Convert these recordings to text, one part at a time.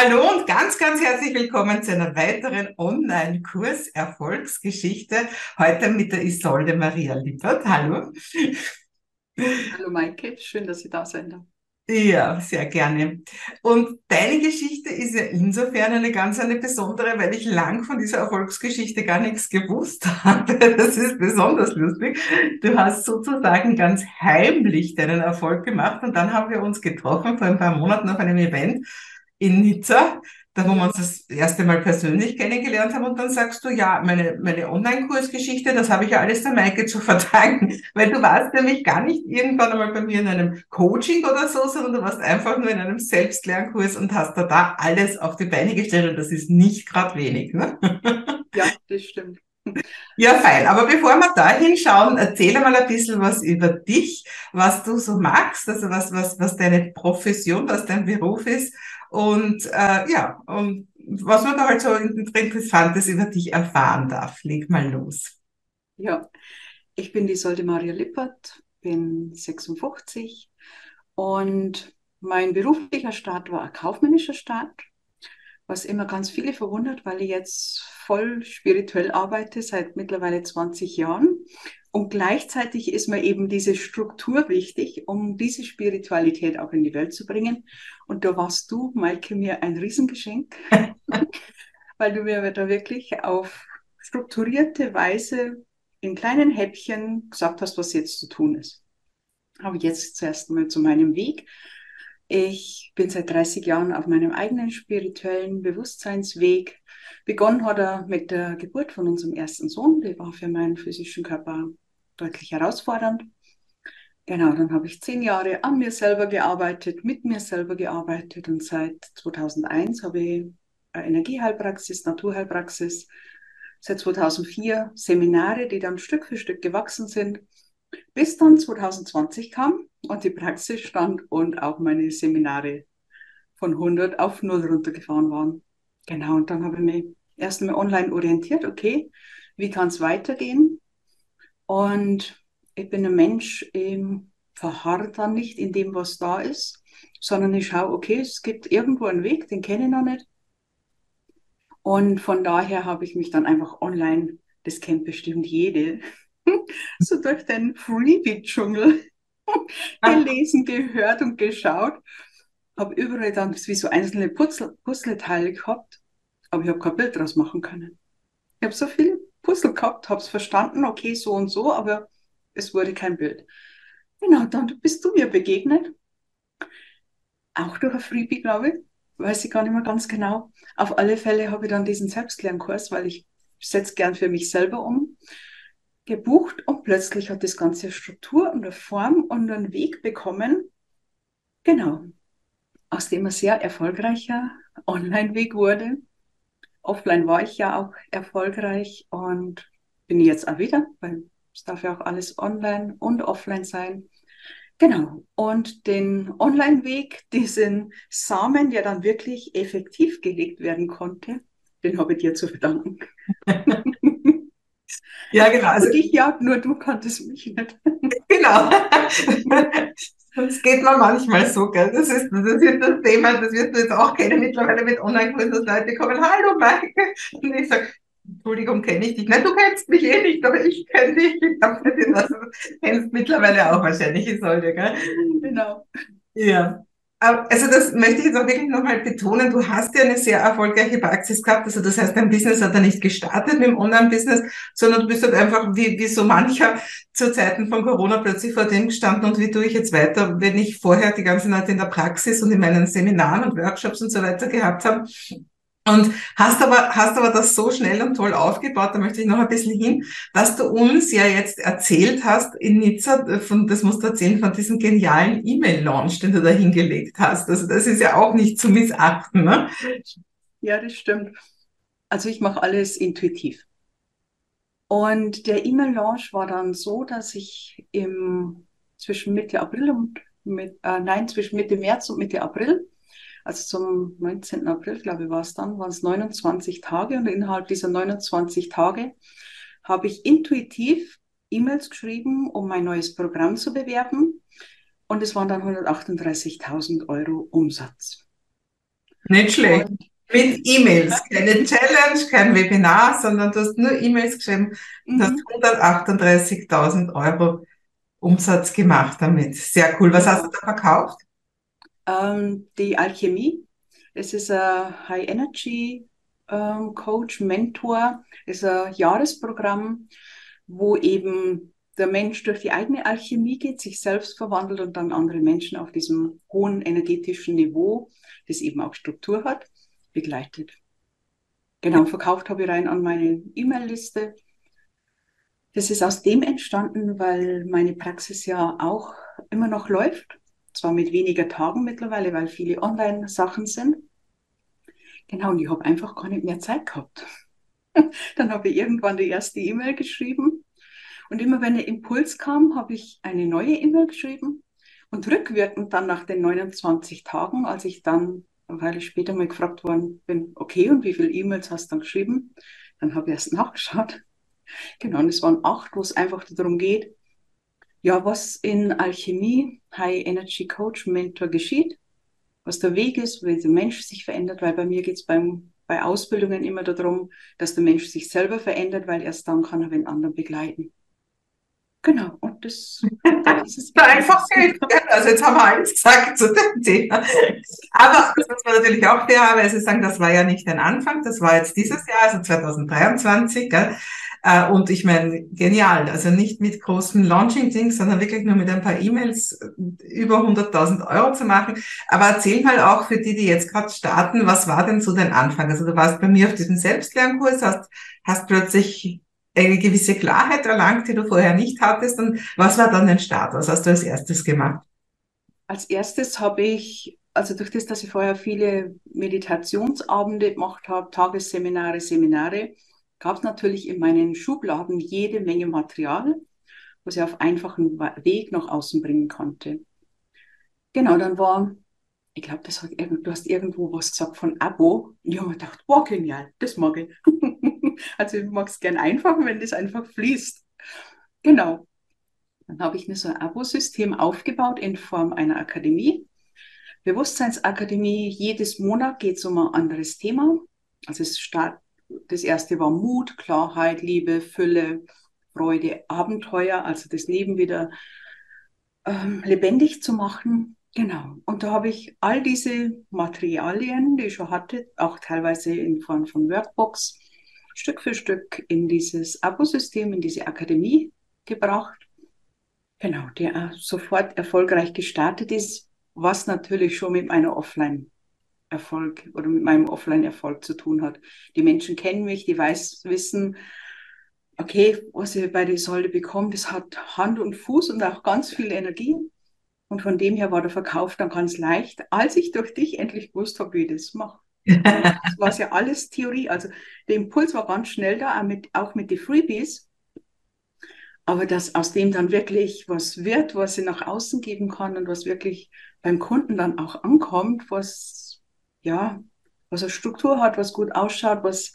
Hallo und ganz, ganz herzlich willkommen zu einer weiteren Online-Kurs Erfolgsgeschichte. Heute mit der Isolde Maria Lippert. Hallo. Hallo Maike, schön, dass Sie da sind. Ja, sehr gerne. Und deine Geschichte ist ja insofern eine ganz eine besondere, weil ich lang von dieser Erfolgsgeschichte gar nichts gewusst habe. Das ist besonders lustig. Du hast sozusagen ganz heimlich deinen Erfolg gemacht und dann haben wir uns getroffen vor ein paar Monaten auf einem Event in Nizza, da wo wir uns das erste Mal persönlich kennengelernt haben und dann sagst du, ja, meine, meine Online-Kursgeschichte, das habe ich ja alles der Maike zu verdanken, weil du warst nämlich gar nicht irgendwann einmal bei mir in einem Coaching oder so, sondern du warst einfach nur in einem Selbstlernkurs und hast da, da alles auf die Beine gestellt und das ist nicht gerade wenig. Ne? Ja, das stimmt. Ja, fein. Aber bevor wir da hinschauen, erzähl mal ein bisschen was über dich, was du so magst, also was, was, was deine Profession, was dein Beruf ist und äh, ja, und was man da halt so Interessantes über dich erfahren darf. Leg mal los. Ja, ich bin die Solde Maria Lippert, bin 56 und mein beruflicher Start war ein kaufmännischer Start, was immer ganz viele verwundert, weil ich jetzt voll spirituell arbeite seit mittlerweile 20 Jahren und gleichzeitig ist mir eben diese Struktur wichtig, um diese Spiritualität auch in die Welt zu bringen. Und da warst du, Maike, mir ein Riesengeschenk, weil du mir da wirklich auf strukturierte Weise in kleinen Häppchen gesagt hast, was jetzt zu tun ist. Aber jetzt zuerst mal zu meinem Weg. Ich bin seit 30 Jahren auf meinem eigenen spirituellen Bewusstseinsweg. Begonnen hat er mit der Geburt von unserem ersten Sohn. Der war für meinen physischen Körper deutlich herausfordernd. Genau, dann habe ich zehn Jahre an mir selber gearbeitet, mit mir selber gearbeitet und seit 2001 habe ich Energieheilpraxis, Naturheilpraxis, seit 2004 Seminare, die dann Stück für Stück gewachsen sind, bis dann 2020 kam und die Praxis stand und auch meine Seminare von 100 auf 0 runtergefahren waren. Genau, und dann habe ich mich erst einmal online orientiert, okay, wie kann es weitergehen? Und ich bin ein Mensch, ich verharre dann nicht in dem, was da ist, sondern ich schaue, okay, es gibt irgendwo einen Weg, den kenne ich noch nicht. Und von daher habe ich mich dann einfach online, das kennt bestimmt jede, so durch den Freebie-Dschungel gelesen, gehört und geschaut. Habe überall dann wie so einzelne Puzzleteile gehabt, aber ich habe kein Bild draus machen können. Ich habe so viele Puzzle gehabt, habe es verstanden, okay, so und so, aber es wurde kein Bild. Genau, dann bist du mir begegnet. Auch durch ein Freebie, glaube ich. Weiß ich gar nicht mehr ganz genau. Auf alle Fälle habe ich dann diesen Selbstlernkurs, weil ich setze gern für mich selber um, gebucht und plötzlich hat das Ganze Struktur und eine Form und einen Weg bekommen. Genau. Aus dem ein sehr erfolgreicher Online-Weg wurde offline war ich ja auch erfolgreich und bin jetzt auch wieder, weil es darf ja auch alles online und offline sein. Genau. Und den Online-Weg, diesen Samen, der dann wirklich effektiv gelegt werden konnte, den habe ich dir zu verdanken. ja, genau. Also dich ja, nur du konntest mich nicht. genau. Das geht mir manchmal so, gell? Das ist, das ist das Thema, das wirst du jetzt auch kennen mittlerweile mit Online-Kursen, dass Leute kommen, hallo Maike. Und ich sage, Entschuldigung, kenne ich dich. Nein, du kennst mich eh nicht, aber ich kenne dich. Ich glaube, du kennst mittlerweile auch wahrscheinlich, ich sollte, gell? Genau. Ja. Also das möchte ich jetzt auch wirklich nochmal betonen. Du hast ja eine sehr erfolgreiche Praxis gehabt. Also das heißt, dein Business hat ja nicht gestartet mit dem Online-Business, sondern du bist halt einfach wie, wie so mancher zu Zeiten von Corona plötzlich vor dem gestanden und wie tue ich jetzt weiter, wenn ich vorher die ganze Zeit in der Praxis und in meinen Seminaren und Workshops und so weiter gehabt habe. Und hast aber, hast aber das so schnell und toll aufgebaut, da möchte ich noch ein bisschen hin, dass du uns ja jetzt erzählt hast in Nizza, äh, von, das musst du erzählen, von diesem genialen E-Mail-Launch, den du da hingelegt hast. Also das ist ja auch nicht zu missachten, ne? Ja, das stimmt. Also ich mache alles intuitiv. Und der E-Mail-Launch war dann so, dass ich im, zwischen Mitte April und mit, äh, nein, zwischen Mitte März und Mitte April also zum 19. April, glaube ich, war es dann, waren es 29 Tage und innerhalb dieser 29 Tage habe ich intuitiv E-Mails geschrieben, um mein neues Programm zu bewerben und es waren dann 138.000 Euro Umsatz. Nicht schlecht. Und mit E-Mails, keine Challenge, kein Webinar, sondern du hast nur E-Mails geschrieben und hast 138.000 mhm. Euro Umsatz gemacht damit. Sehr cool. Was hast du da verkauft? Ähm, die Alchemie. Es ist ein High Energy ähm, Coach, Mentor. Es ist ein Jahresprogramm, wo eben der Mensch durch die eigene Alchemie geht, sich selbst verwandelt und dann andere Menschen auf diesem hohen energetischen Niveau, das eben auch Struktur hat, begleitet. Genau, verkauft habe ich rein an meine E-Mail-Liste. Das ist aus dem entstanden, weil meine Praxis ja auch immer noch läuft. Zwar mit weniger Tagen mittlerweile, weil viele Online-Sachen sind. Genau, und ich habe einfach gar nicht mehr Zeit gehabt. Dann habe ich irgendwann die erste E-Mail geschrieben. Und immer wenn ein Impuls kam, habe ich eine neue E-Mail geschrieben. Und rückwirkend dann nach den 29 Tagen, als ich dann weil ich später mal gefragt worden bin, okay, und wie viele E-Mails hast du dann geschrieben? Dann habe ich erst nachgeschaut. Genau, und es waren acht, wo es einfach darum geht, ja, was in Alchemie, High Energy Coach, Mentor geschieht, was der Weg ist, wie der Mensch sich verändert, weil bei mir geht es bei Ausbildungen immer darum, dass der Mensch sich selber verändert, weil erst dann kann er den anderen begleiten. Genau, und das, das ist einfach geht. Also jetzt haben wir eins gesagt zu dem Thema. Aber das muss man natürlich auch fairerweise sagen, das war ja nicht ein Anfang, das war jetzt dieses Jahr, also 2023. Gell? Äh, und ich meine, genial. Also nicht mit großen Launching-Dings, sondern wirklich nur mit ein paar E-Mails über 100.000 Euro zu machen. Aber erzähl mal auch für die, die jetzt gerade starten, was war denn so dein Anfang? Also du warst bei mir auf diesem Selbstlernkurs, hast, hast plötzlich eine gewisse Klarheit erlangt, die du vorher nicht hattest. Und was war dann dein Start? Was hast du als erstes gemacht? Als erstes habe ich, also durch das, dass ich vorher viele Meditationsabende gemacht habe, Tagesseminare, Seminare, gab es natürlich in meinen Schubladen jede Menge Material, was ich auf einfachen Weg nach außen bringen konnte. Genau, dann war, ich glaube, du hast irgendwo was gesagt von Abo. Ich habe mir gedacht, wow, genial, das mag ich. Also ich mag es gern einfach, wenn das einfach fließt. Genau. Dann habe ich mir so ein Abo-System aufgebaut in Form einer Akademie. Bewusstseinsakademie, jedes Monat geht es um ein anderes Thema. Also es start, das erste war Mut, Klarheit, Liebe, Fülle, Freude, Abenteuer, also das Leben wieder ähm, lebendig zu machen. Genau. Und da habe ich all diese Materialien, die ich schon hatte, auch teilweise in Form von Workbooks, Stück für Stück in dieses Abosystem, in diese Akademie gebracht. Genau, der sofort erfolgreich gestartet ist, was natürlich schon mit meiner Offline Erfolg oder mit meinem Offline-Erfolg zu tun hat. Die Menschen kennen mich, die weiß, wissen, okay, was ich bei der Säule bekomme, das hat Hand und Fuß und auch ganz viel Energie. Und von dem her war der Verkauf dann ganz leicht, als ich durch dich endlich gewusst habe, wie ich das mache. Das war ja alles Theorie. Also der Impuls war ganz schnell da, auch mit, auch mit den Freebies. Aber dass aus dem dann wirklich was wird, was ich nach außen geben kann und was wirklich beim Kunden dann auch ankommt, was, ja, was eine Struktur hat, was gut ausschaut, was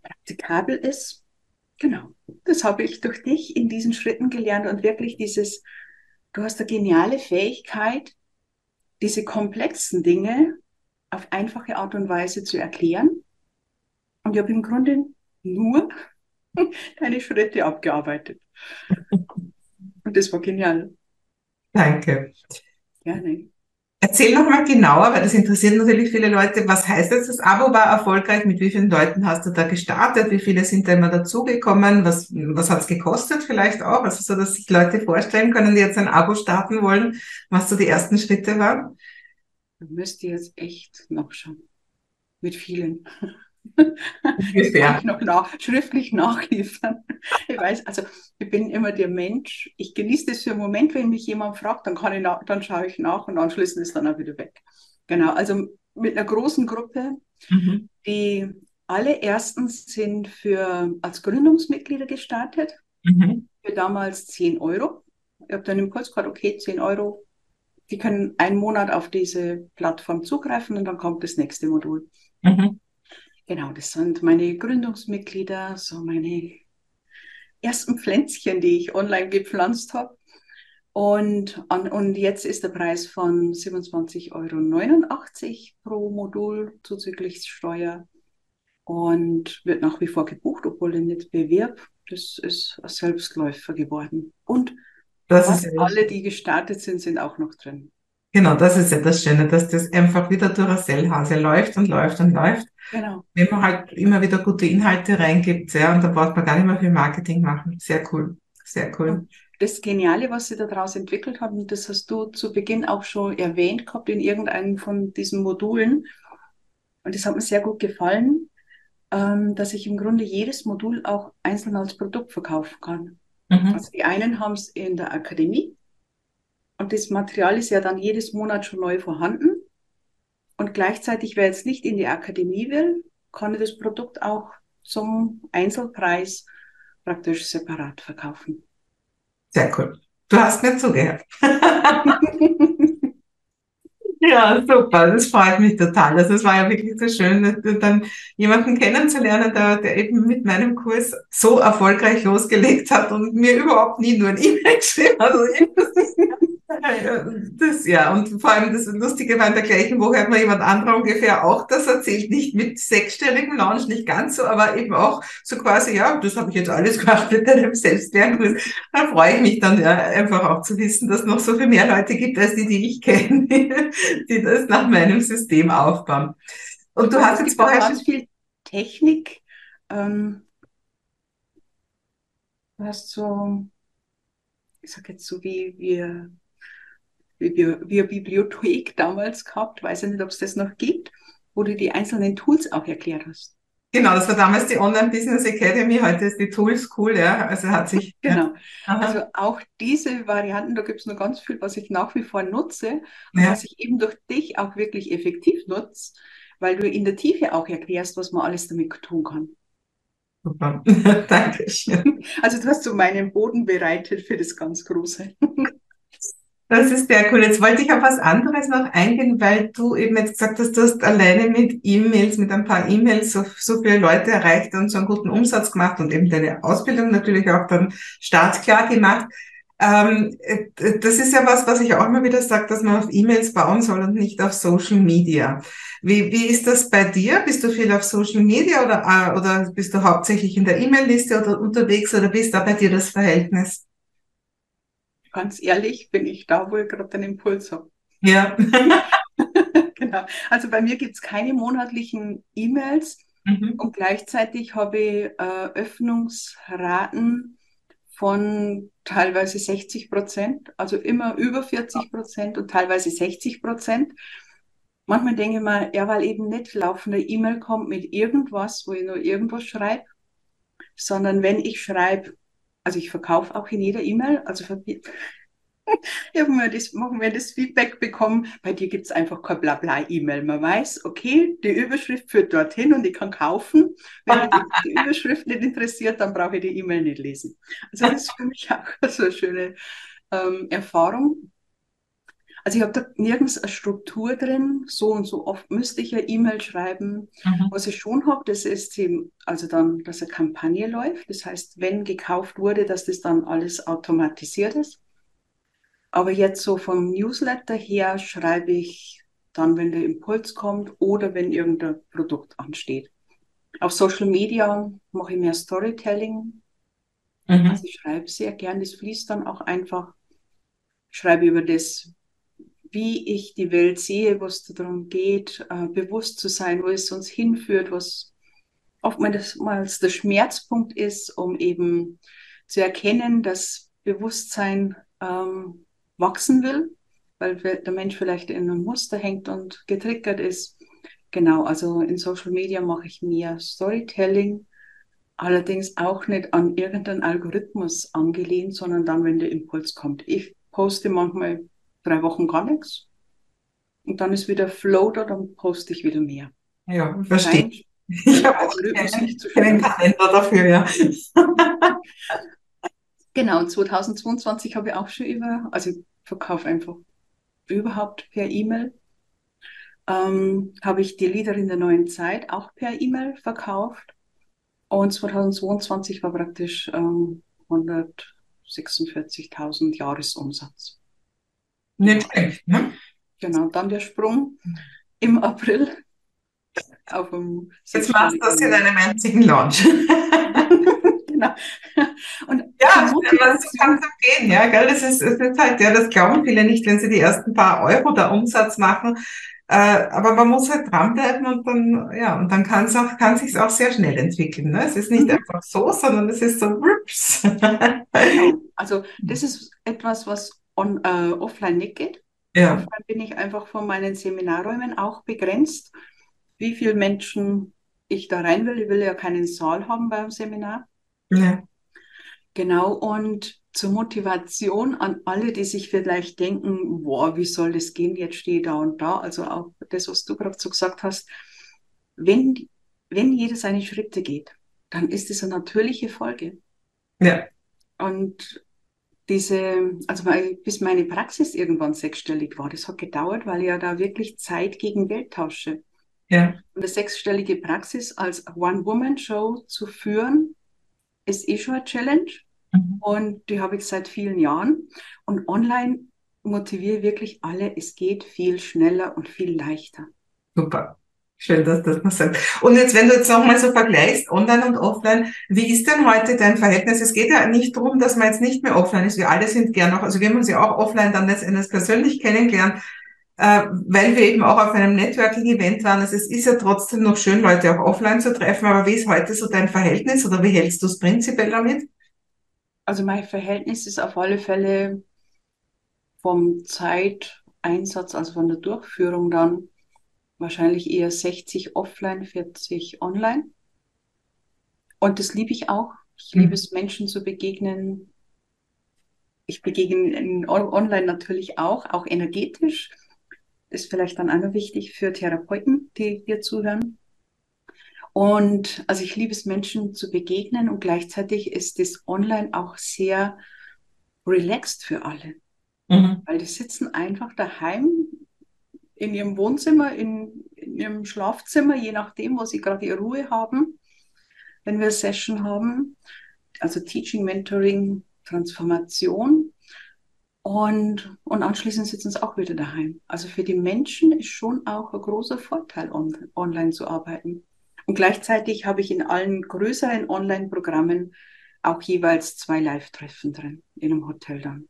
praktikabel ist. Genau. Das habe ich durch dich in diesen Schritten gelernt und wirklich dieses, du hast eine geniale Fähigkeit, diese komplexen Dinge auf einfache Art und Weise zu erklären. Und ich habe im Grunde nur deine Schritte abgearbeitet. Und das war genial. Danke. Gerne. Erzähl noch mal genauer, weil das interessiert natürlich viele Leute. Was heißt jetzt, das Abo war erfolgreich? Mit wie vielen Leuten hast du da gestartet? Wie viele sind da immer dazugekommen? Was, was hat es gekostet vielleicht auch? Also so, dass sich Leute vorstellen können, die jetzt ein Abo starten wollen, was so die ersten Schritte waren? müsste jetzt echt noch schauen. Mit vielen. Ungefähr. noch nach, schriftlich nachliefern. Ich weiß, also ich bin immer der Mensch. Ich genieße das für einen Moment, wenn mich jemand fragt, dann kann ich nach, dann schaue ich nach und anschließend ist dann auch wieder weg. Genau, also mit einer großen Gruppe, mhm. die alle erstens sind für als Gründungsmitglieder gestartet. Mhm. Für damals 10 Euro. Ich habe dann im Kurs gesagt, okay, 10 Euro die können einen Monat auf diese Plattform zugreifen und dann kommt das nächste Modul. Mhm. Genau, das sind meine Gründungsmitglieder, so meine ersten Pflänzchen, die ich online gepflanzt habe. Und, und jetzt ist der Preis von 27,89 Euro pro Modul zuzüglich Steuer und wird nach wie vor gebucht, obwohl er nicht bewirbt. Das ist ein Selbstläufer geworden. Und alle, die gestartet sind, sind auch noch drin. Genau, das ist ja das Schöne, dass das einfach wieder Sellhase läuft und läuft und läuft. Genau. Wenn man halt immer wieder gute Inhalte reingibt, ja, und da braucht man gar nicht mehr viel Marketing machen. Sehr cool. Sehr cool. Das Geniale, was sie daraus entwickelt haben, das hast du zu Beginn auch schon erwähnt gehabt in irgendeinem von diesen Modulen. Und das hat mir sehr gut gefallen, ähm, dass ich im Grunde jedes Modul auch einzeln als Produkt verkaufen kann. Mhm. Also die einen haben es in der Akademie und das Material ist ja dann jedes Monat schon neu vorhanden. Und gleichzeitig, wer jetzt nicht in die Akademie will, kann das Produkt auch zum Einzelpreis praktisch separat verkaufen. Sehr cool. Du hast mir zugehört. ja, super. Das freut mich total. Also es war ja wirklich so schön, dann jemanden kennenzulernen, der, der eben mit meinem Kurs so erfolgreich losgelegt hat und mir überhaupt nie nur ein E-Mail geschrieben hat. Also das, ja, und vor allem das Lustige war, in der gleichen Woche hat mir jemand anderer ungefähr auch das erzählt, nicht mit sechsstelligem Launch, nicht ganz so, aber eben auch so quasi, ja, das habe ich jetzt alles gemacht mit einem Selbstlernkurs. Da freue ich mich dann ja einfach auch zu wissen, dass es noch so viel mehr Leute gibt, als die, die ich kenne, die das nach meinem System aufbauen. Und du hast jetzt vorher ganz viel Technik. Ähm, du hast so, ich sag jetzt so wie wir wie, wie Bibliothek damals gehabt, weiß ich nicht, ob es das noch gibt, wo du die einzelnen Tools auch erklärt hast. Genau, das war damals die Online Business Academy, heute ist die Tools cool, ja. Also hat sich. Genau. Ja. Also auch diese Varianten, da gibt es noch ganz viel, was ich nach wie vor nutze und ja. was ich eben durch dich auch wirklich effektiv nutze, weil du in der Tiefe auch erklärst, was man alles damit tun kann. Super, Dankeschön. Also du hast so meinen Boden bereitet für das ganz Große. Das ist sehr cool. Jetzt wollte ich auf was anderes noch eingehen, weil du eben jetzt gesagt hast, du hast alleine mit E-Mails, mit ein paar E-Mails so, so viele Leute erreicht und so einen guten Umsatz gemacht und eben deine Ausbildung natürlich auch dann startklar gemacht. Ähm, äh, das ist ja was, was ich auch immer wieder sage, dass man auf E-Mails bauen soll und nicht auf Social Media. Wie, wie ist das bei dir? Bist du viel auf Social Media oder, äh, oder bist du hauptsächlich in der E-Mail-Liste oder unterwegs oder wie ist da bei dir das Verhältnis? Ganz ehrlich, bin ich da, wo ich gerade den Impuls habe. Ja. genau. Also bei mir gibt es keine monatlichen E-Mails mhm. und gleichzeitig habe ich äh, Öffnungsraten von teilweise 60 Prozent, also immer über 40 Prozent und teilweise 60 Prozent. Manchmal denke ich mal, ja, weil eben nicht laufende E-Mail kommt mit irgendwas, wo ich nur irgendwas schreibe, sondern wenn ich schreibe, also ich verkaufe auch in jeder E-Mail, also Irgendwann wir das, machen wir das Feedback bekommen, bei dir gibt es einfach kein Blabla-E-Mail. Man weiß, okay, die Überschrift führt dorthin und ich kann kaufen. Wenn die Überschrift nicht interessiert, dann brauche ich die E-Mail nicht lesen. Also das ist für mich auch so eine schöne ähm, Erfahrung. Also ich habe da nirgends eine Struktur drin, so und so oft müsste ich ja E-Mail schreiben. Mhm. Was ich schon habe, das ist eben, also dann, dass eine Kampagne läuft. Das heißt, wenn gekauft wurde, dass das dann alles automatisiert ist. Aber jetzt so vom Newsletter her schreibe ich dann, wenn der Impuls kommt oder wenn irgendein Produkt ansteht. Auf Social Media mache ich mehr Storytelling. Mhm. Also ich schreibe sehr gern, das fließt dann auch einfach. Ich schreibe über das, wie ich die Welt sehe, was darum geht, äh, bewusst zu sein, wo es uns hinführt, was oftmals der Schmerzpunkt ist, um eben zu erkennen, dass Bewusstsein ähm, wachsen will, weil der Mensch vielleicht in einem Muster hängt und getriggert ist. Genau, also in Social Media mache ich mehr Storytelling, allerdings auch nicht an irgendeinen Algorithmus angelehnt, sondern dann, wenn der Impuls kommt. Ich poste manchmal drei Wochen gar nichts. Und dann ist wieder Flow da, dann poste ich wieder mehr. Ja, verstehe. Ich habe auch keinen Kalender dafür, ja. genau, und 2022 habe ich auch schon über, also ich verkaufe einfach überhaupt per E-Mail. Ähm, habe ich die Lieder in der neuen Zeit auch per E-Mail verkauft. Und 2022 war praktisch ähm, 100 46.000 Jahresumsatz. Nicht schlecht, ne? Genau, dann der Sprung im April auf dem Jetzt machst du das in einem einzigen Launch. genau. Und ja, so kann es gehen, ja, gell? Das ist, das ist halt, ja, das glauben viele nicht, wenn sie die ersten paar Euro da Umsatz machen. Äh, aber man muss halt dranbleiben und dann, ja, und dann kann es auch, kann sich auch sehr schnell entwickeln. Ne? Es ist nicht mhm. einfach so, sondern es ist so, whoops. genau. Also, das ist etwas, was on, äh, offline nicht geht. Ja. Offline bin ich einfach von meinen Seminarräumen auch begrenzt, wie viele Menschen ich da rein will. Ich will ja keinen Saal haben beim Seminar. Ja. Genau, und zur Motivation an alle, die sich vielleicht denken, boah, wie soll das gehen, jetzt stehe ich da und da. Also auch das, was du gerade so gesagt hast, wenn, wenn jeder seine Schritte geht, dann ist es eine natürliche Folge. Ja. Und diese, also bis meine Praxis irgendwann sechsstellig war, das hat gedauert, weil ich ja da wirklich Zeit gegen Geld tausche. Ja. Und eine sechsstellige Praxis als One-Woman-Show zu führen, ist eh schon eine Challenge. Mhm. Und die habe ich seit vielen Jahren. Und online motiviere ich wirklich alle, es geht viel schneller und viel leichter. Super. Schön, dass das noch sagt. Und jetzt, wenn du jetzt nochmal so vergleichst, online und offline, wie ist denn heute dein Verhältnis? Es geht ja nicht darum, dass man jetzt nicht mehr offline ist. Wir alle sind gern noch, also wir haben uns ja auch offline dann letztendlich persönlich kennengelernt, äh, weil wir eben auch auf einem Networking-Event waren. Also es ist ja trotzdem noch schön, Leute auch offline zu treffen. Aber wie ist heute so dein Verhältnis oder wie hältst du es prinzipiell damit? Also mein Verhältnis ist auf alle Fälle vom Zeiteinsatz, also von der Durchführung dann wahrscheinlich eher 60 offline, 40 online. Und das liebe ich auch. Ich liebe mhm. es, Menschen zu begegnen. Ich begegne online natürlich auch, auch energetisch. Ist vielleicht dann auch noch wichtig für Therapeuten, die hier zuhören. Und also ich liebe es, Menschen zu begegnen und gleichzeitig ist das online auch sehr relaxed für alle. Mhm. Weil die sitzen einfach daheim in ihrem Wohnzimmer, in, in ihrem Schlafzimmer, je nachdem, wo sie gerade ihre Ruhe haben, wenn wir Session haben. Also Teaching, Mentoring, Transformation. Und, und anschließend sitzen sie auch wieder daheim. Also für die Menschen ist schon auch ein großer Vorteil, on, online zu arbeiten. Und gleichzeitig habe ich in allen größeren Online-Programmen auch jeweils zwei Live-Treffen drin, in einem Hotel dann.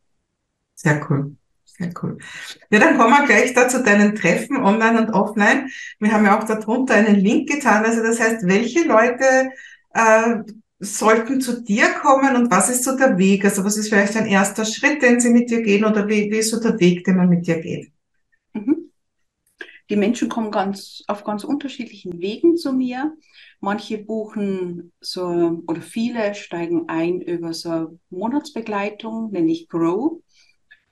Sehr cool. Sehr cool. Ja, dann kommen wir gleich da zu deinen Treffen online und offline. Wir haben ja auch darunter einen Link getan. Also das heißt, welche Leute äh, sollten zu dir kommen und was ist so der Weg? Also was ist vielleicht ein erster Schritt, den sie mit dir gehen oder wie, wie ist so der Weg, den man mit dir geht? Mhm. Die Menschen kommen ganz, auf ganz unterschiedlichen Wegen zu mir. Manche buchen so, oder viele steigen ein über so Monatsbegleitung, nenne ich Grow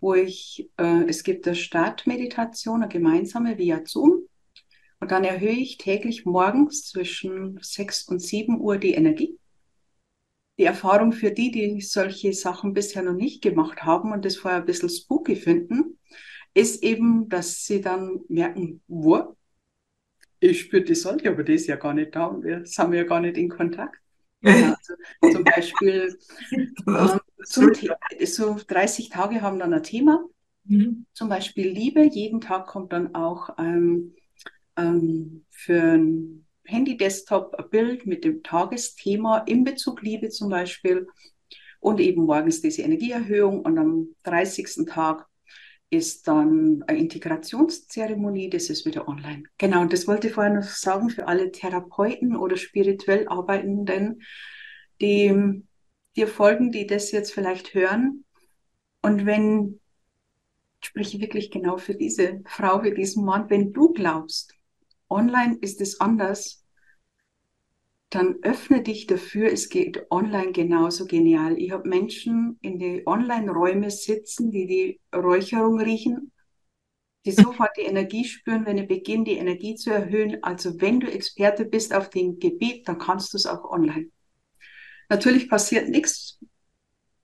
wo ich, äh, es gibt eine Startmeditation, eine gemeinsame via Zoom. Und dann erhöhe ich täglich morgens zwischen 6 und 7 Uhr die Energie. Die Erfahrung für die, die solche Sachen bisher noch nicht gemacht haben und das vorher ein bisschen spooky finden, ist eben, dass sie dann merken, wo, ich spüre die Sonne, aber die ist ja gar nicht da und wir sind ja gar nicht in Kontakt. Ja, also zum Beispiel ähm, zum so 30 Tage haben dann ein Thema. Mhm. Zum Beispiel Liebe. Jeden Tag kommt dann auch ähm, ähm, für ein Handy-Desktop ein Bild mit dem Tagesthema in Bezug Liebe zum Beispiel. Und eben morgens diese Energieerhöhung. Und am 30. Tag ist dann eine Integrationszeremonie, das ist wieder online. Genau, und das wollte ich vorher noch sagen für alle Therapeuten oder spirituell Arbeitenden, die dir folgen, die das jetzt vielleicht hören. Und wenn, ich spreche wirklich genau für diese Frau, für diesen Mann, wenn du glaubst, online ist es anders, dann öffne dich dafür, es geht online genauso genial. Ich habe Menschen in die Online-Räume sitzen, die die Räucherung riechen, die sofort die Energie spüren, wenn ich beginne, die Energie zu erhöhen. Also wenn du Experte bist auf dem Gebiet, dann kannst du es auch online. Natürlich passiert nichts,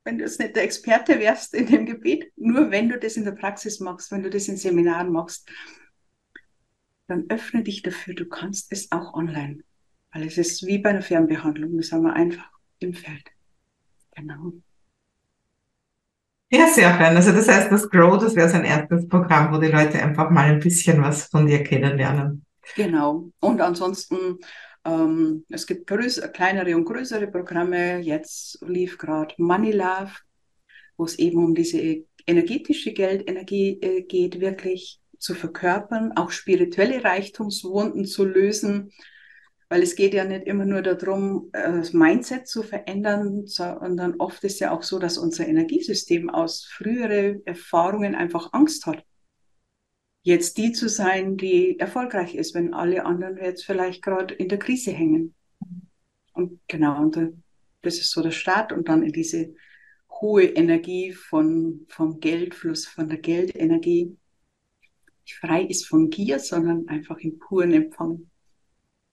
wenn du jetzt nicht der Experte wärst in dem Gebiet, nur wenn du das in der Praxis machst, wenn du das in Seminaren machst, dann öffne dich dafür, du kannst es auch online. Weil es ist wie bei einer Fernbehandlung, das haben wir einfach im Feld. Genau. Ja, sehr fein. Also das heißt, das Grow, das wäre so ein erstes Programm, wo die Leute einfach mal ein bisschen was von dir kennenlernen. Genau. Und ansonsten, es gibt kleinere und größere Programme. Jetzt lief gerade Money Love, wo es eben um diese energetische Geldenergie äh, geht, wirklich zu verkörpern, auch spirituelle Reichtumswunden zu lösen, weil es geht ja nicht immer nur darum, äh, das Mindset zu verändern, sondern oft ist ja auch so, dass unser Energiesystem aus früheren Erfahrungen einfach Angst hat. Jetzt die zu sein, die erfolgreich ist, wenn alle anderen jetzt vielleicht gerade in der Krise hängen. Und genau, und das ist so der Start und dann in diese hohe Energie von, vom Geldfluss, von der Geldenergie, die frei ist von Gier, sondern einfach im puren Empfang.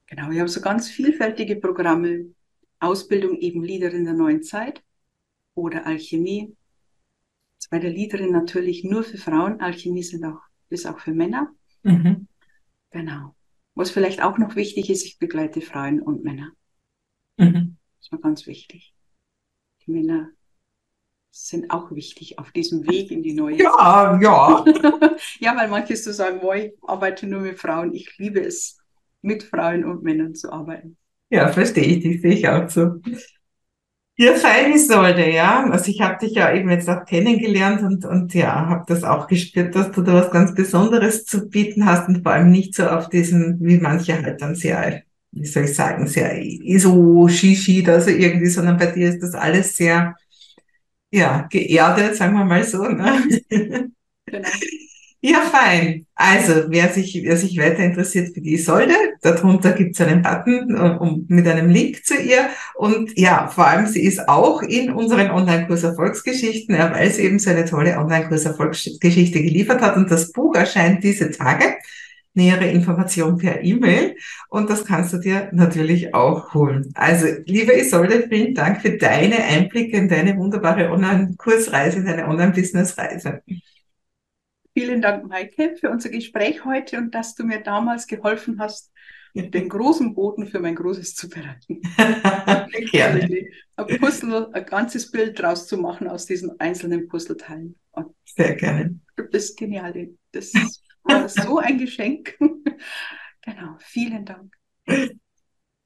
Genau, ich habe so ganz vielfältige Programme. Ausbildung eben Liederin der neuen Zeit oder Alchemie. Bei der Liederin natürlich nur für Frauen. Alchemie sind auch, ist auch für Männer. Mhm. Genau. Was vielleicht auch noch wichtig ist, ich begleite Frauen und Männer. Mhm. Das war ganz wichtig. Die Männer sind auch wichtig auf diesem Weg in die neue Ja, ja. ja, weil manche so sagen, boah, ich arbeite nur mit Frauen. Ich liebe es, mit Frauen und Männern zu arbeiten. Ja, verstehe ich, das sehe ich auch so. Ja, fein sollte, ja. Also ich habe dich ja eben jetzt auch kennengelernt und, und ja, habe das auch gespürt, dass du da was ganz Besonderes zu bieten hast und vor allem nicht so auf diesen, wie manche halt dann sehr, wie soll ich sagen, sehr so shishi da so irgendwie, sondern bei dir ist das alles sehr, ja, geerdet, sagen wir mal so. Ne? Genau. Ja, fein. Also, wer sich, wer sich weiter interessiert für die Isolde, darunter gibt's einen Button äh, um, mit einem Link zu ihr. Und ja, vor allem, sie ist auch in unseren Online-Kurs Erfolgsgeschichten, weil sie eben so eine tolle Online-Kurs Erfolgsgeschichte geliefert hat. Und das Buch erscheint diese Tage. Nähere Information per E-Mail. Und das kannst du dir natürlich auch holen. Also, liebe Isolde, vielen Dank für deine Einblicke in deine wunderbare Online-Kursreise, in deine Online-Business-Reise. Vielen Dank, Maike, für unser Gespräch heute und dass du mir damals geholfen hast, den großen Boden für mein Großes zu bereiten. Gerne. Ein Puzzle, ein ganzes Bild draus zu machen aus diesen einzelnen Puzzleteilen. Und Sehr gerne. Das ist genial. Das war so ein Geschenk. genau. Vielen Dank.